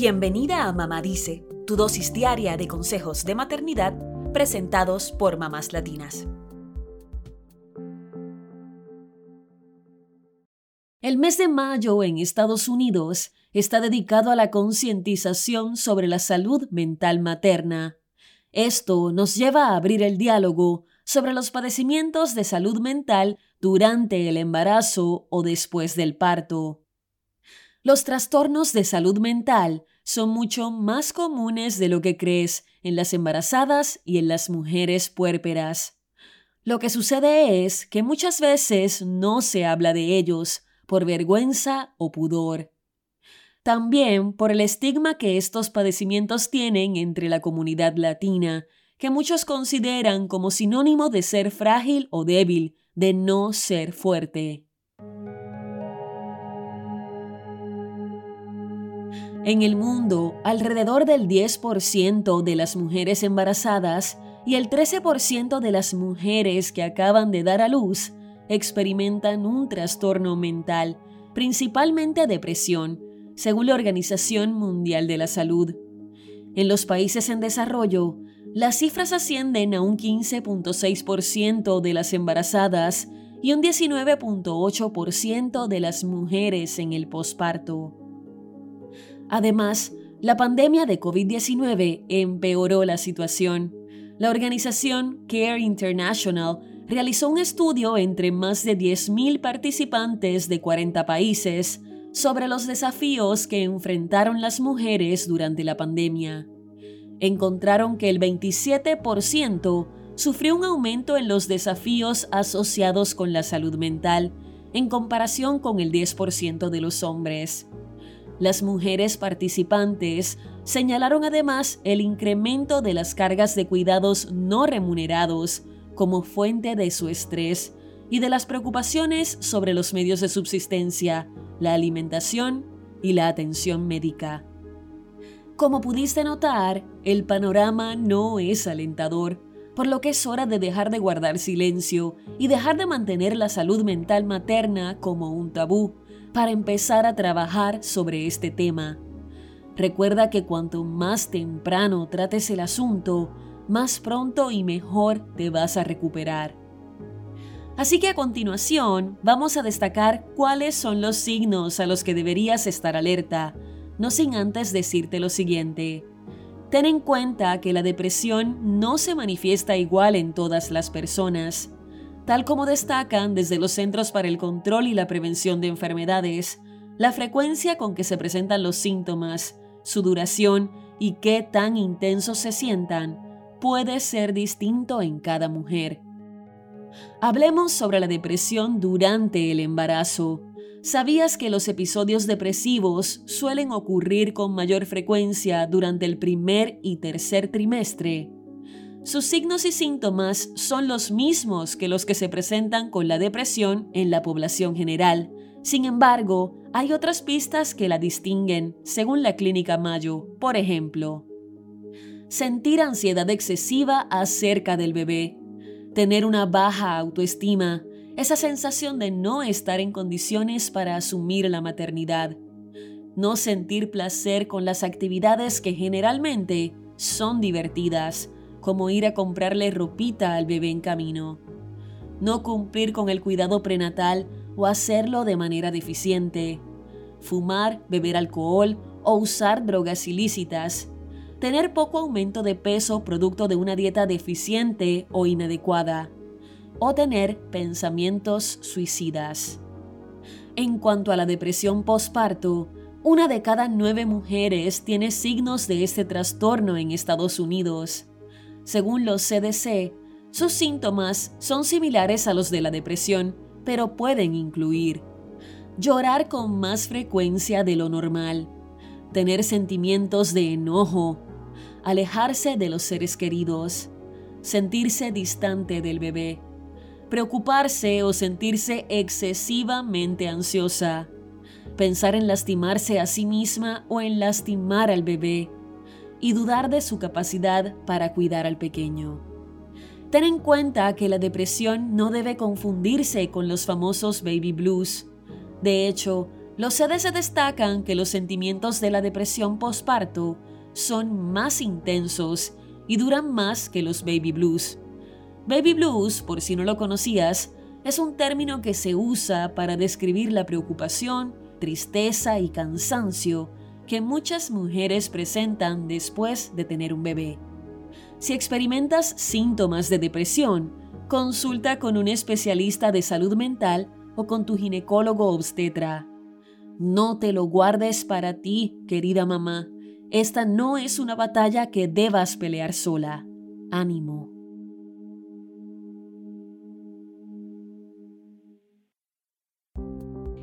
Bienvenida a Mamá Dice, tu dosis diaria de consejos de maternidad presentados por mamás latinas. El mes de mayo en Estados Unidos está dedicado a la concientización sobre la salud mental materna. Esto nos lleva a abrir el diálogo sobre los padecimientos de salud mental durante el embarazo o después del parto. Los trastornos de salud mental son mucho más comunes de lo que crees en las embarazadas y en las mujeres puérperas. Lo que sucede es que muchas veces no se habla de ellos por vergüenza o pudor. También por el estigma que estos padecimientos tienen entre la comunidad latina, que muchos consideran como sinónimo de ser frágil o débil, de no ser fuerte. En el mundo, alrededor del 10% de las mujeres embarazadas y el 13% de las mujeres que acaban de dar a luz experimentan un trastorno mental, principalmente depresión, según la Organización Mundial de la Salud. En los países en desarrollo, las cifras ascienden a un 15.6% de las embarazadas y un 19.8% de las mujeres en el posparto. Además, la pandemia de COVID-19 empeoró la situación. La organización Care International realizó un estudio entre más de 10.000 participantes de 40 países sobre los desafíos que enfrentaron las mujeres durante la pandemia encontraron que el 27% sufrió un aumento en los desafíos asociados con la salud mental en comparación con el 10% de los hombres. Las mujeres participantes señalaron además el incremento de las cargas de cuidados no remunerados como fuente de su estrés y de las preocupaciones sobre los medios de subsistencia, la alimentación y la atención médica. Como pudiste notar, el panorama no es alentador, por lo que es hora de dejar de guardar silencio y dejar de mantener la salud mental materna como un tabú para empezar a trabajar sobre este tema. Recuerda que cuanto más temprano trates el asunto, más pronto y mejor te vas a recuperar. Así que a continuación vamos a destacar cuáles son los signos a los que deberías estar alerta no sin antes decirte lo siguiente. Ten en cuenta que la depresión no se manifiesta igual en todas las personas. Tal como destacan desde los Centros para el Control y la Prevención de Enfermedades, la frecuencia con que se presentan los síntomas, su duración y qué tan intensos se sientan puede ser distinto en cada mujer. Hablemos sobre la depresión durante el embarazo. ¿Sabías que los episodios depresivos suelen ocurrir con mayor frecuencia durante el primer y tercer trimestre? Sus signos y síntomas son los mismos que los que se presentan con la depresión en la población general. Sin embargo, hay otras pistas que la distinguen, según la clínica Mayo. Por ejemplo, sentir ansiedad excesiva acerca del bebé, tener una baja autoestima, esa sensación de no estar en condiciones para asumir la maternidad, no sentir placer con las actividades que generalmente son divertidas, como ir a comprarle ropita al bebé en camino, no cumplir con el cuidado prenatal o hacerlo de manera deficiente, fumar, beber alcohol o usar drogas ilícitas, tener poco aumento de peso producto de una dieta deficiente o inadecuada, o tener pensamientos suicidas. En cuanto a la depresión postparto, una de cada nueve mujeres tiene signos de este trastorno en Estados Unidos. Según los CDC, sus síntomas son similares a los de la depresión, pero pueden incluir llorar con más frecuencia de lo normal, tener sentimientos de enojo, alejarse de los seres queridos, sentirse distante del bebé, preocuparse o sentirse excesivamente ansiosa, pensar en lastimarse a sí misma o en lastimar al bebé y dudar de su capacidad para cuidar al pequeño. Ten en cuenta que la depresión no debe confundirse con los famosos baby blues. De hecho, Los CDC destacan que los sentimientos de la depresión postparto son más intensos y duran más que los baby blues. Baby blues, por si no lo conocías, es un término que se usa para describir la preocupación, tristeza y cansancio que muchas mujeres presentan después de tener un bebé. Si experimentas síntomas de depresión, consulta con un especialista de salud mental o con tu ginecólogo obstetra. No te lo guardes para ti, querida mamá. Esta no es una batalla que debas pelear sola. Ánimo.